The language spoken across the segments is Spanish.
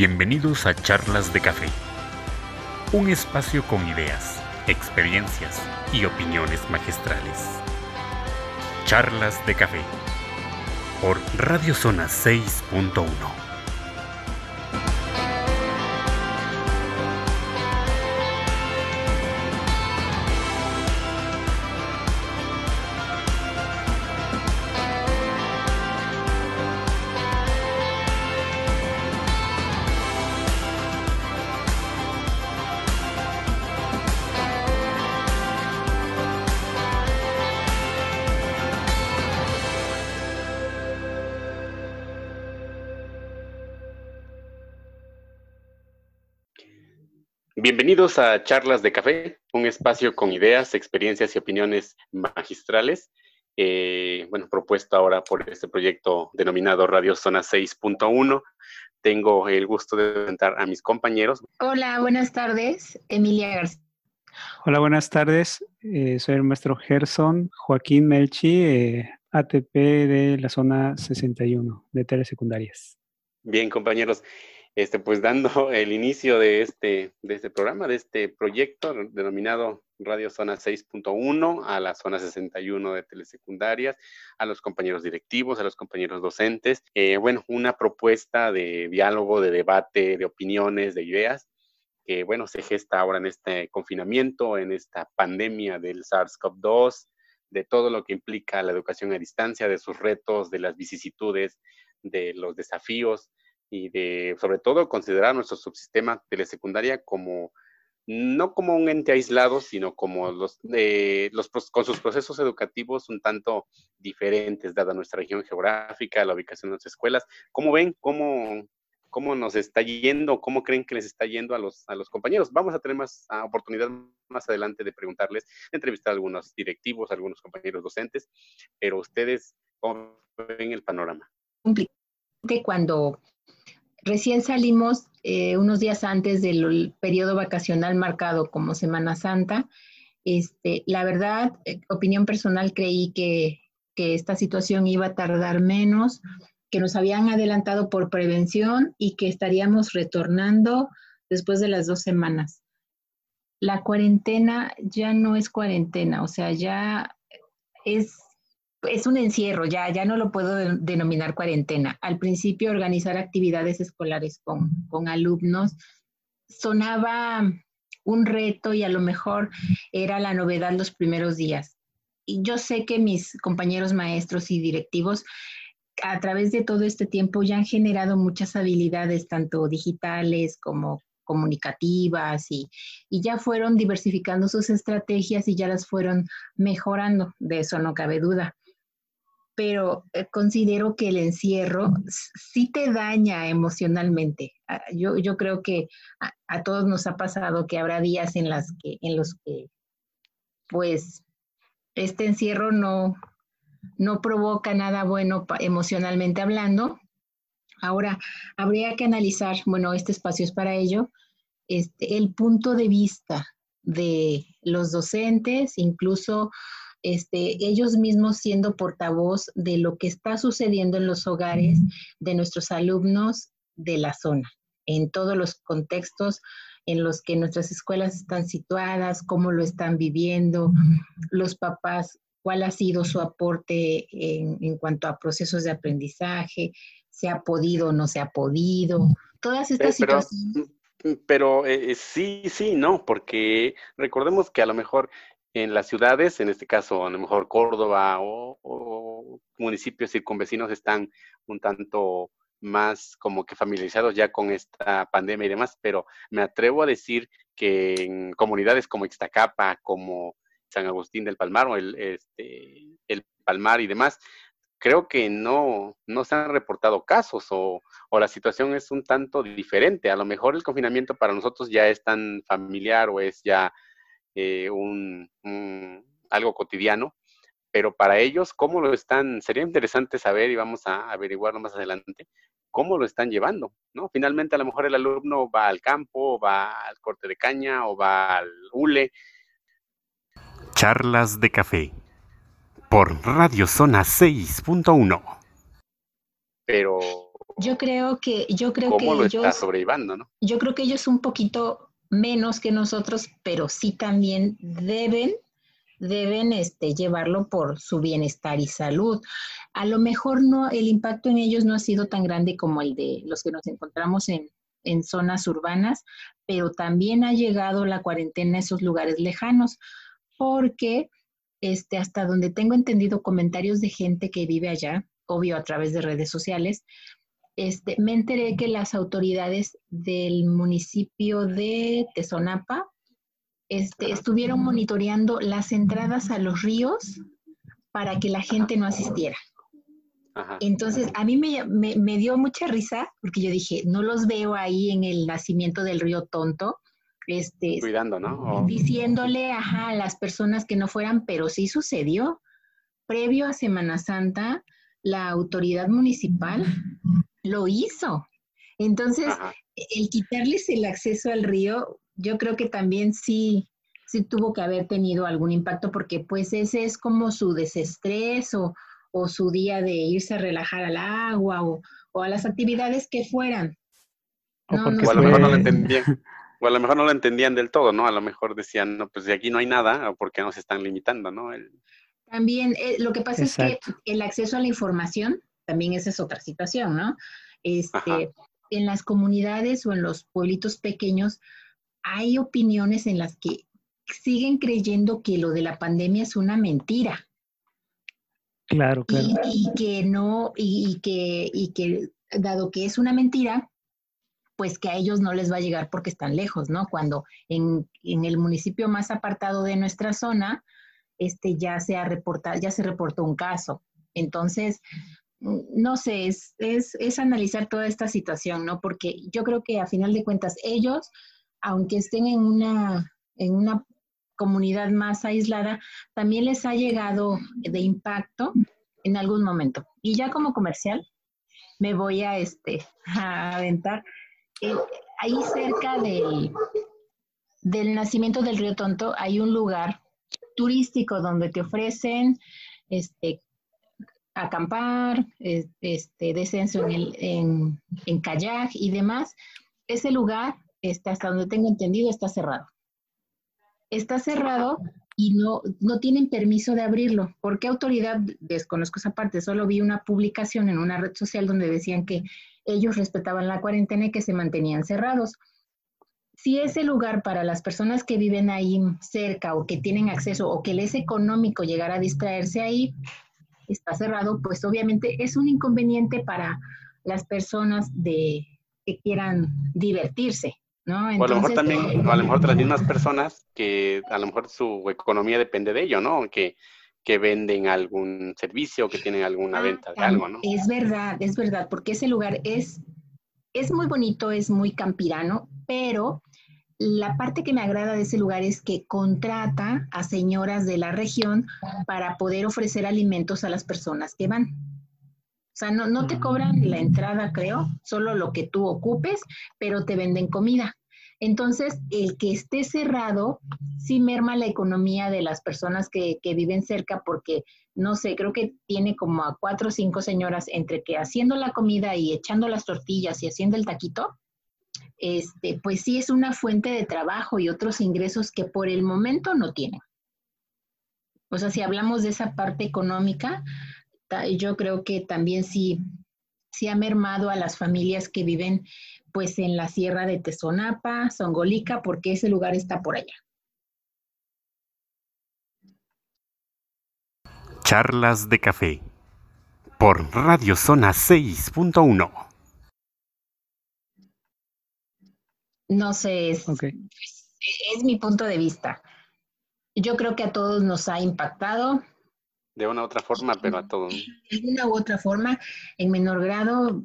Bienvenidos a Charlas de Café, un espacio con ideas, experiencias y opiniones magistrales. Charlas de Café por Radio Zona 6.1. Bienvenidos a Charlas de Café, un espacio con ideas, experiencias y opiniones magistrales. Eh, bueno, propuesto ahora por este proyecto denominado Radio Zona 6.1. Tengo el gusto de presentar a mis compañeros. Hola, buenas tardes, Emilia García. Hola, buenas tardes. Eh, soy el maestro Gerson Joaquín Melchi, eh, ATP de la zona 61 de telesecundarias. Bien, compañeros este, pues dando el inicio de este, de este programa, de este proyecto denominado Radio Zona 6.1 a la zona 61 de telesecundarias, a los compañeros directivos, a los compañeros docentes. Eh, bueno, una propuesta de diálogo, de debate, de opiniones, de ideas, que bueno, se gesta ahora en este confinamiento, en esta pandemia del SARS-CoV-2, de todo lo que implica la educación a distancia, de sus retos, de las vicisitudes, de los desafíos y de, sobre todo, considerar nuestro subsistema telesecundaria como no como un ente aislado, sino como los, eh, los con sus procesos educativos un tanto diferentes, dada nuestra región geográfica, la ubicación de las escuelas. ¿Cómo ven? ¿Cómo, cómo nos está yendo? ¿Cómo creen que les está yendo a los, a los compañeros? Vamos a tener más oportunidad más adelante de preguntarles, de entrevistar a algunos directivos, a algunos compañeros docentes, pero ustedes, ¿cómo ven el panorama? Cuando Recién salimos eh, unos días antes del periodo vacacional marcado como Semana Santa. Este, la verdad, eh, opinión personal, creí que, que esta situación iba a tardar menos, que nos habían adelantado por prevención y que estaríamos retornando después de las dos semanas. La cuarentena ya no es cuarentena, o sea, ya es es un encierro, ya, ya no lo puedo denominar cuarentena. Al principio organizar actividades escolares con, con alumnos sonaba un reto y a lo mejor era la novedad los primeros días. Y yo sé que mis compañeros maestros y directivos a través de todo este tiempo ya han generado muchas habilidades, tanto digitales como comunicativas y, y, ya fueron diversificando sus estrategias y ya las fueron mejorando, de eso no cabe duda pero eh, considero que el encierro sí te daña emocionalmente. Ah, yo, yo creo que a, todos nos ha pasado que habrá días en, las que, en los que, pues, este encierro no, no provoca nada bueno emocionalmente hablando. Ahora, habría que analizar, bueno, este espacio es para ello, este, el punto de vista de los docentes, incluso este, ellos mismos siendo portavoz de lo que está sucediendo en los hogares de nuestros alumnos de la zona, en todos los contextos en los que nuestras escuelas están situadas, cómo lo están viviendo, los papás, cuál ha sido su aporte en, cuanto a procesos de aprendizaje, se ha podido o no se ha podido, todas estas situaciones. Pero eh, sí, sí, no, porque recordemos que a lo mejor en las ciudades, en este caso a lo mejor Córdoba o, municipios circunvecinos están un tanto más como que familiarizados ya con esta pandemia y demás, pero me atrevo a decir que en comunidades como Ixtacapa, como San Agustín del Palmar o el, este, el Palmar y demás, creo que no, no se han reportado casos o, o, la situación es un tanto diferente. A lo mejor el confinamiento para nosotros ya es tan familiar o es ya eh, un, algo cotidiano, pero para ellos, ¿cómo lo están? Sería interesante saber y vamos a averiguarlo más adelante, cómo lo están llevando, ¿no? Finalmente, a lo mejor el alumno va al campo, va al corte de caña o va al hule. Charlas de café por Radio Zona 6.1. Pero Yo creo que, yo creo ¿Cómo que lo ellos, está sobrellevando, no? yo creo que ellos un poquito menos que nosotros, pero sí también deben, deben este, llevarlo por su bienestar y salud. A lo mejor no, el impacto en ellos no ha sido tan grande como el de los que nos encontramos en, en zonas urbanas, pero también ha llegado la cuarentena a esos lugares lejanos, porque este, hasta donde tengo entendido comentarios de gente que vive allá, obvio a través de redes sociales, este, me enteré que las autoridades del municipio de Tezonapa este, estuvieron monitoreando las entradas a los ríos para que la gente no asistiera. Entonces, a mí me, me- me dio mucha risa porque yo dije, no los veo ahí en el nacimiento del río Tonto, este, Cuidando, ¿no? O- diciéndole ajá, a las personas que no fueran, pero sí sucedió. Previo a Semana Santa, la autoridad municipal lo hizo. Entonces, Ajá. el quitarles el acceso al río, yo creo que también sí, sí tuvo que haber tenido algún impacto porque pues ese es como su desestrés o, o su día de irse a relajar al agua o, o a las actividades que fueran. O No, porque no O a lo mejor no lo entendían. O a lo mejor no lo entendían del todo, ¿no? A lo mejor decían, no, pues de aquí no hay nada, o porque nos están limitando, ¿no? El- También eh, lo que pasa es que el acceso a la información, también esa es otra situación, ¿no? Este, Ajá. en las comunidades o en los pueblitos pequeños hay opiniones en las que siguen creyendo que lo de la pandemia es una mentira Claro, claro. y, y que no, y, y que, y que dado que es una mentira, pues que a ellos no les va a llegar porque están lejos, ¿no? Cuando en, en el municipio más apartado de nuestra zona, este ya se ha reportado, ya se reportó un caso. Entonces, no sé, es, es, es analizar toda esta situación, ¿no? Porque yo creo que a final de cuentas ellos, aunque estén en una, en una comunidad más aislada, también les ha llegado de impacto en algún momento. Y ya como comercial, me voy a, este, a aventar. Eh, ahí cerca del, del nacimiento del río Tonto hay un lugar turístico donde te ofrecen este, acampar, es- este, descenso en, el, en, kayak y demás. Ese lugar, está, hasta donde tengo entendido, está cerrado. Está cerrado y no, no tienen permiso de abrirlo. ¿Por qué autoridad? Desconozco esa parte, solo vi una publicación en una red social donde decían que ellos respetaban la cuarentena y que se mantenían cerrados. Si ese lugar para las personas que viven ahí cerca o que tienen acceso o que les es económico llegar a distraerse ahí, está cerrado, pues obviamente es un inconveniente para las personas de, que quieran divertirse, ¿no? o a lo mejor Entonces, también, o a lo mejor de las mismas personas que a lo mejor su economía depende de ello, ¿no? Que, que venden algún servicio, que tienen alguna Ah, venta de algo, ¿no? Es verdad, es verdad, porque ese lugar es, es muy bonito, es muy campirano, pero la parte que me agrada de ese lugar es que contrata a señoras de la región para poder ofrecer alimentos a las personas que van. O sea, no, no te cobran la entrada, creo, solo lo que tú ocupes, pero te venden comida. Entonces, el que esté cerrado sí merma la economía de las personas que, que viven cerca porque no sé, creo que tiene como a cuatro o cinco señoras entre que haciendo la comida y echando las tortillas y haciendo el taquito, este, pues sí es una fuente de trabajo y otros ingresos que por el momento no tienen. O sea, si hablamos de esa parte económica, yo creo que también sí, sí ha mermado a las familias que viven pues en la sierra de Tezonapa, Songolica, porque ese lugar está por allá. Charlas de café por Radio Zona 6.1. No sé, es, es mi punto de vista. Yo creo que a todos nos ha impactado De una u otra forma, pero a todos. de una u otra forma, en menor grado,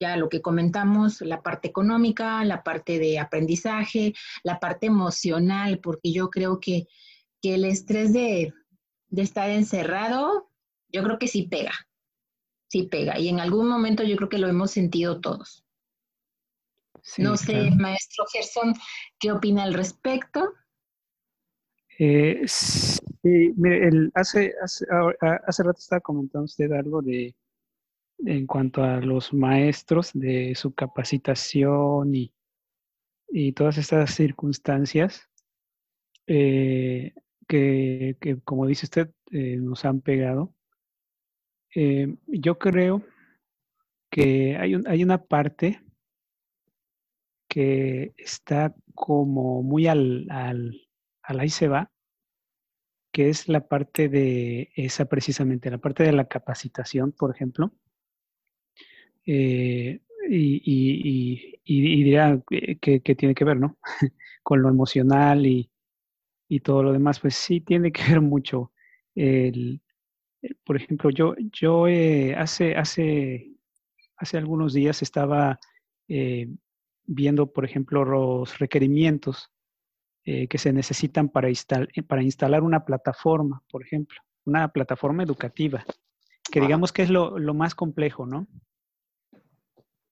ya lo que comentamos, la parte económica, la parte de aprendizaje, la parte emocional, porque yo creo que, que el estrés de, de estar encerrado, yo creo que sí pega, sí pega. Y en algún momento yo creo que lo hemos sentido todos. Sí, no sé, claro. maestro Gerson, ¿qué opina al respecto? Eh, sí, mire, el, hace, hace, ahora- hace rato estaba comentando usted algo de, en cuanto a los maestros de su capacitación y, y todas estas circunstancias eh, que, como dice usted, eh, nos han pegado. Yo creo que hay, un, hay una parte que está como muy al, al, al ahí se va, que es la parte de esa precisamente, la parte de la capacitación, por ejemplo. Eh, y, y, y, dirá que, tiene que ver, ¿no? Con lo emocional y, todo lo demás, pues sí tiene que ver mucho. El, por ejemplo, yo, yo eh, hace, hace, hace algunos días estaba eh, viendo, por ejemplo, los requerimientos eh, que se necesitan para, eh, para instalar una plataforma, por ejemplo, una plataforma educativa, que digamos que es lo, más complejo, ¿no?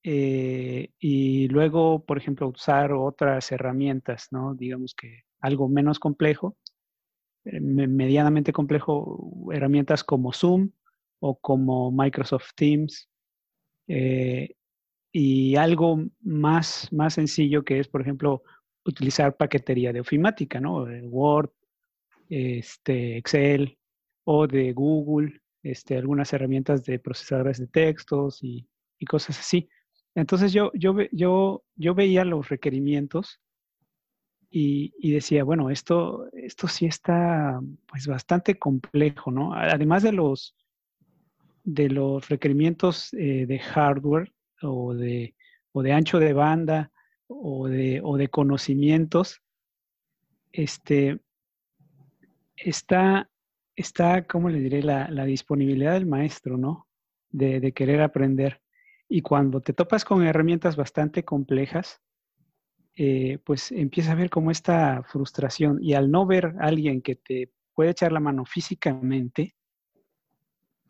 Eh, y luego, por ejemplo, usar otras herramientas, ¿no? Digamos que algo menos complejo, medianamente complejo, herramientas como Zoom o como Microsoft Teams, y algo más, más sencillo que es, por ejemplo, utilizar paquetería de ofimática, ¿no? Word, este, Excel o de Google, este, algunas herramientas de procesadores de textos y, cosas así. Entonces yo, yo, yo, yo veía los requerimientos y, decía, bueno, esto, esto sí está pues bastante complejo, ¿no? Además de los, de los requerimientos eh, de hardware o de, o de ancho de banda o de, o de conocimientos, este, está, está, ¿cómo le diré? La, la disponibilidad del maestro, ¿no? De, querer aprender. Y cuando te topas con herramientas bastante complejas, eh, pues empieza a ver como esta frustración. Y al no ver a alguien que te puede echar la mano físicamente,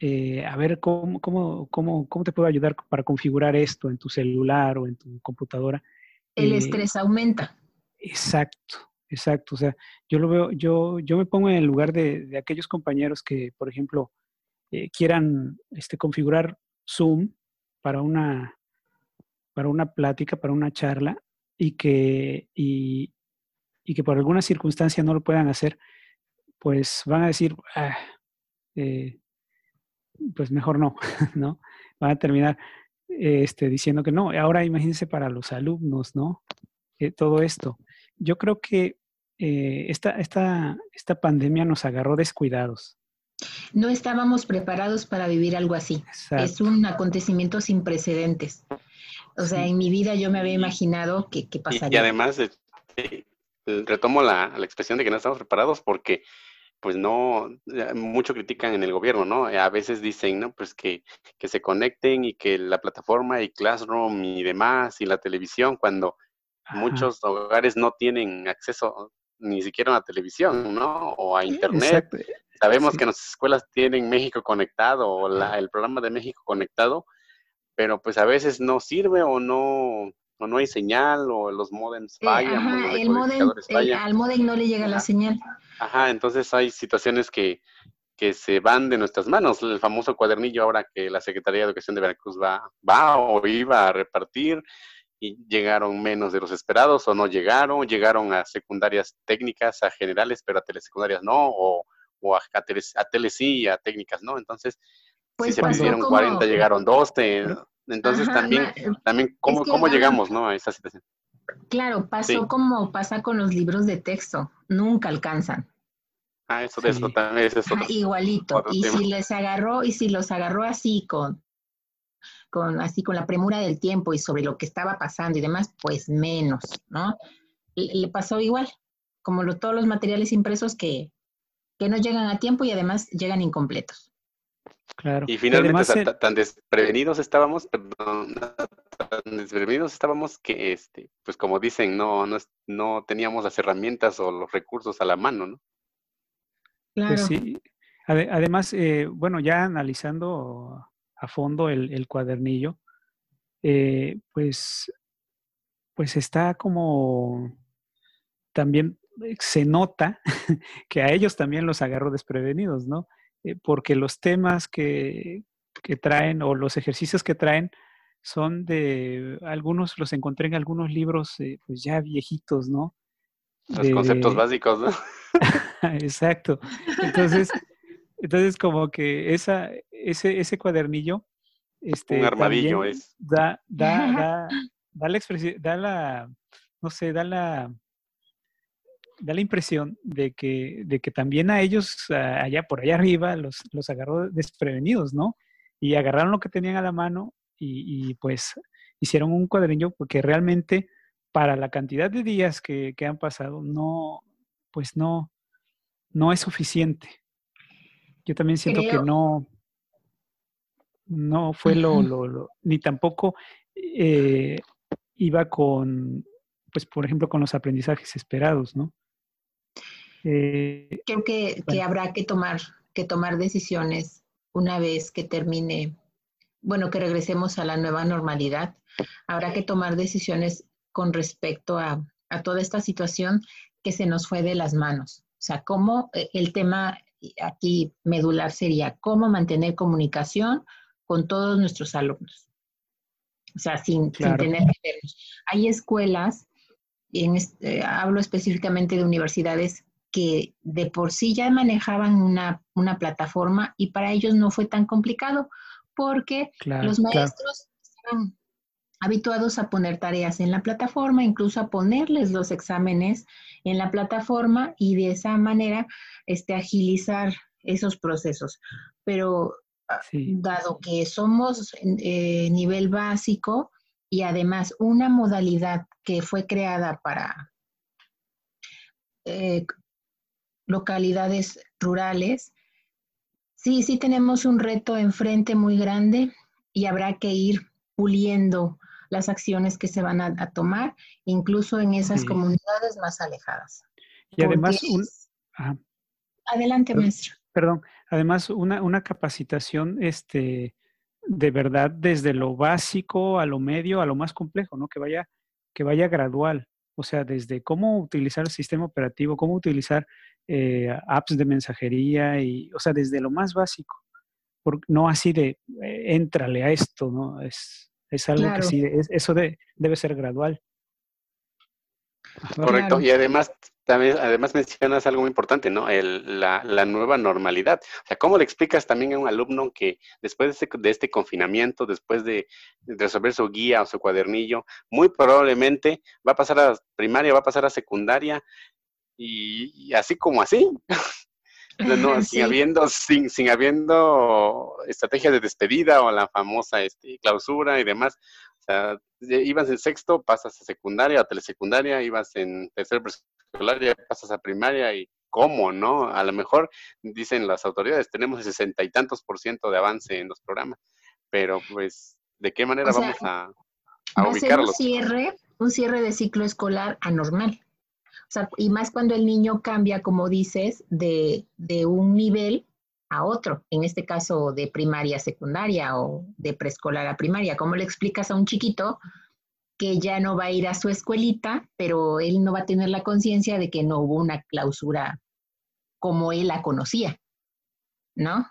eh, a ver cómo, cómo, cómo, cómo te puedo ayudar para configurar esto en tu celular o en tu computadora, el eh, estrés aumenta. Exacto, exacto. O sea, yo lo veo, yo, yo me pongo en el lugar de, aquellos compañeros que, por ejemplo, eh, quieran este, configurar Zoom para una, para una plática, para una charla, y que, y, que por alguna circunstancia no lo puedan hacer, pues van a decir, ah, eh, pues mejor no, ¿no? Van a terminar este, diciendo que no. Ahora imagínense para los alumnos, ¿no? Eh, todo esto. Yo creo que eh, esta, esta, esta pandemia nos agarró descuidados. No estábamos preparados para vivir algo así. Es un acontecimiento sin precedentes. O sea, en mi vida yo me había imaginado que, que pasaría. Y, además, este, retomo la, la, expresión de que no estamos preparados porque pues no, mucho critican en el gobierno, ¿no? A veces dicen, ¿no? Pues que, que se conecten y que la plataforma y Classroom y demás y la televisión, cuando muchos hogares no tienen acceso ni siquiera a la televisión, ¿no? O a internet. Sabemos que nuestras escuelas tienen México conectado o la, el programa de México conectado, pero pues a veces no sirve o no, o no hay señal o los modems eh, fallan. el modem, al modem no le llega la señal. Ajá, entonces hay situaciones que, que se van de nuestras manos. El famoso cuadernillo ahora que la Secretaría de Educación de Veracruz va, va o iba a repartir y llegaron menos de los esperados o no llegaron, llegaron a secundarias técnicas, a generales, pero a telesecundarias no, o, o a, a, teles, sí y a técnicas no. Entonces, si pues se pidieron 40, llegaron 12. Entonces también, eh, también ¿cómo, cómo llegamos ¿no? a esa situación? Claro, pasó como pasa con los libros de texto, nunca alcanzan. Ah, eso, de eso también es eso. igualito. Y si les agarró, y si los agarró así con, con, así con la premura del tiempo y sobre lo que estaba pasando y demás, pues menos, ¿no? Le, pasó igual, como todos los materiales impresos que, que no llegan a tiempo y además llegan incompletos. Claro. Y finalmente tan, desprevenidos estábamos, perdón, tan desprevenidos estábamos que, este, pues como dicen, no, no, no teníamos las herramientas o los recursos a la mano, ¿no? Pues claro. sí. además, eh, bueno, ya analizando a fondo el, cuadernillo, eh, pues, pues está como también se nota que a ellos también los agarró desprevenidos, ¿no? Eh, porque los temas que, que traen o los ejercicios que traen son de algunos, los encontré en algunos libros eh, pues ya viejitos, ¿no? Los conceptos básicos, ¿no? Exacto. Entonces, entonces como que esa, ese, ese cuadernillo, este, un armadillo es. Da, da, da, da la expresión, da la, no sé, da la, da la impresión de que, de que también a ellos allá por allá arriba los, los agarró desprevenidos, ¿no? Y agarraron lo que tenían a la mano y, pues hicieron un cuadernillo porque realmente para la cantidad de días que, han pasado no, pues no, no es suficiente. Yo también siento que no, no fue lo, lo, ni tampoco eh, iba con, pues por ejemplo, con los aprendizajes esperados, ¿no? Eh, Creo que, que, habrá que tomar, que tomar decisiones una vez que termine bueno, que regresemos a la nueva normalidad, habrá que tomar decisiones con respecto a, toda esta situación que se nos fue de las manos. O sea, cómo eh, el tema aquí medular sería cómo mantener comunicación con todos nuestros alumnos. O sea, sin, tener que vernos. Hay escuelas, en este, hablo específicamente de universidades, que de por sí ya manejaban una, una plataforma y para ellos no fue tan complicado porque los maestros están habituados a poner tareas en la plataforma, incluso a ponerles los exámenes en la plataforma y de esa manera este, agilizar esos procesos. Pero ah, dado que somos eh, nivel básico y además una modalidad que fue creada para eh, localidades rurales, Sí, sí tenemos un reto enfrente muy grande y habrá que ir puliendo las acciones que se van a, tomar, incluso en esas comunidades más alejadas. Y además, un, adelante, maestro. Perdón, además una, una capacitación este, de verdad desde lo básico a lo medio a lo más complejo, ¿no? Que vaya, que vaya gradual. O sea, desde cómo utilizar el sistema operativo, cómo utilizar eh, apps de mensajería y, o sea, desde lo más básico. no así de, eh, éntrale a esto, ¿no? Es, es algo que sí, eso debe ser gradual. Correcto, y además también, además mencionas algo muy importante, ¿no? El, la, la, nueva normalidad. O sea, ¿cómo le explicas también a un alumno que después de este, de este confinamiento, después de, resolver su guía o su cuadernillo, muy probablemente va a pasar a primaria, va a pasar a secundaria y, así como así. no, sin habiendo, sin, sin habiendo estrategia de despedida o la famosa este, clausura y demás. O sea, ibas en sexto, pasas a secundaria, a telesecundaria, ibas en tercer preescolar, ya pasas a primaria y cómo, ¿no? A lo mejor, dicen las autoridades, tenemos el sesenta y tantos por ciento de avance en los programas, pero pues, ¿de qué manera vamos a, a ubicarlos? un cierre, un cierre de ciclo escolar anormal. O sea, y más cuando el niño cambia, como dices, de, de un nivel a otro, en este caso de primaria a secundaria o de preescolar a primaria. ¿Cómo le explicas a un chiquito que ya no va a ir a su escuelita, pero él no va a tener la conciencia de que no hubo una clausura como él la conocía? ¿No?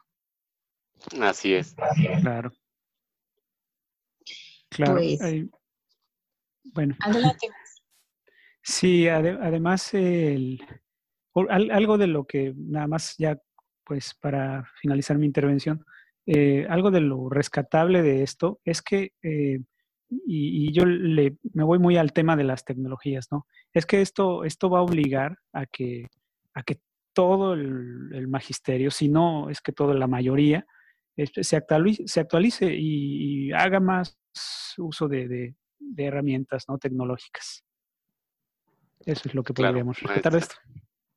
Así es. Claro. Claro. Pues, bueno. Adelante. Sí, además, el, algo de lo que nada más ya, pues para finalizar mi intervención, eh, algo de lo rescatable de esto es que, eh, y, yo le, me voy muy al tema de las tecnologías, ¿no? Es que esto, esto va a obligar a que, a que todo el, magisterio, si no es que toda la mayoría, este, se, actualice, se actualice y, haga más uso de, de, de herramientas ¿no? tecnológicas. Eso es lo que podríamos rescatar de esto.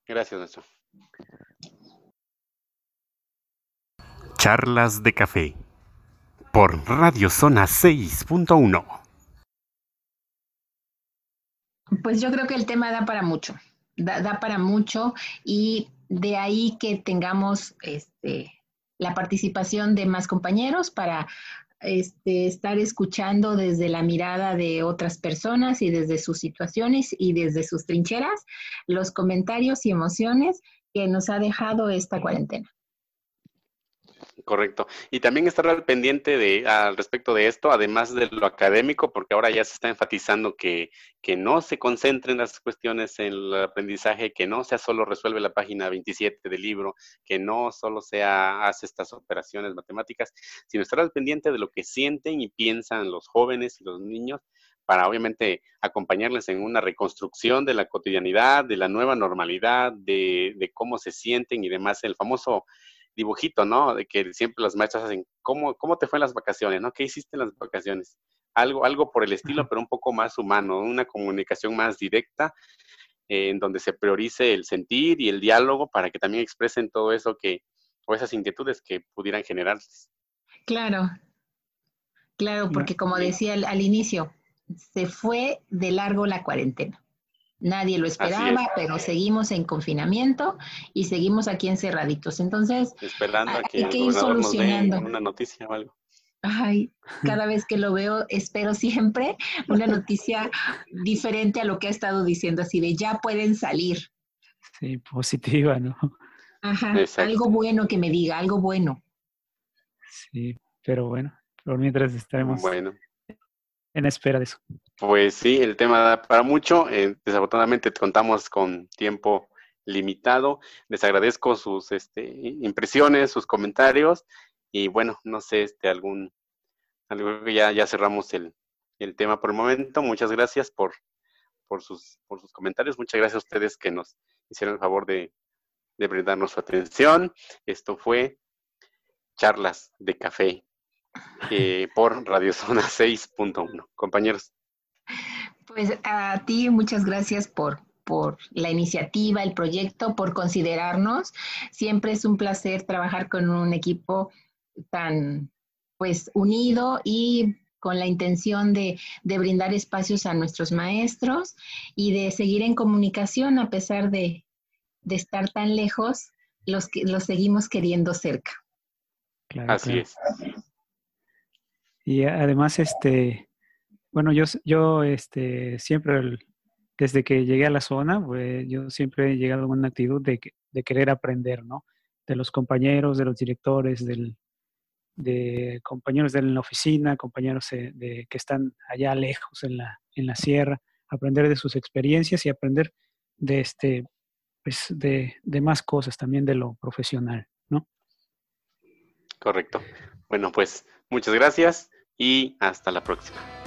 Gracias, Nacho. Charlas de café por Radio Zona 6.1. Pues yo creo que el tema da para mucho, da, da, para mucho y de ahí que tengamos este, la participación de más compañeros para este, estar escuchando desde la mirada de otras personas y desde sus situaciones y desde sus trincheras los comentarios y emociones que nos ha dejado esta cuarentena. Correcto. Y también estar al pendiente de, al respecto de esto, además de lo académico, porque ahora ya se está enfatizando que, que no se concentren las cuestiones en el aprendizaje, que no sea solo resuelve la página 27 del libro, que no solo sea hace estas operaciones matemáticas, sino estar al pendiente de lo que sienten y piensan los jóvenes y los niños para obviamente acompañarles en una reconstrucción de la cotidianidad, de la nueva normalidad, de, de cómo se sienten y demás. El famoso dibujito, ¿no? De que siempre las maestras hacen, ¿cómo, cómo te fue en las vacaciones, ¿no? ¿Qué hiciste en las vacaciones? Algo, algo por el estilo, pero un poco más humano, una comunicación más directa, eh, en donde se priorice el sentir y el diálogo para que también expresen todo eso que, o esas inquietudes que pudieran generarse. Claro, claro, porque como decía al inicio, se fue de largo la cuarentena. Nadie lo esperaba, pero seguimos en confinamiento y seguimos aquí encerraditos. Entonces, esperando a que, ir solucionando. una noticia o algo. Ay, cada vez que lo veo, espero siempre una noticia diferente a lo que ha estado diciendo, así de ya pueden salir. Sí, positiva, ¿no? Ajá, algo bueno que me diga, algo bueno. Sí, pero bueno, por mientras estaremos bueno en espera de eso. Pues sí, el tema da para mucho. Eh, desafortunadamente contamos con tiempo limitado. Les agradezco sus este, impresiones, sus comentarios y bueno, no sé, este algún, algo ya, ya cerramos el, tema por el momento. Muchas gracias por, sus, por sus comentarios. Muchas gracias a ustedes que nos hicieron el favor de brindarnos su atención. Esto fue charlas de café eh, por Radio Zona 6.1. Compañeros. Pues a ti muchas gracias por, por la iniciativa, el proyecto, por considerarnos. Siempre es un placer trabajar con un equipo tan pues unido y con la intención de, de, brindar espacios a nuestros maestros y de seguir en comunicación a pesar de, de estar tan lejos, los, los seguimos queriendo cerca. Así es. Y además, este, bueno, yo, yo este, siempre, desde que llegué a la zona, pues, yo siempre he llegado con una actitud de, de querer aprender, ¿no? De los compañeros, de los directores, del, de compañeros de la oficina, compañeros de, que están allá lejos en la, en la sierra, aprender de sus experiencias y aprender de este, pues de, de más cosas también de lo profesional, ¿no? Correcto. Bueno, pues muchas gracias y hasta la próxima.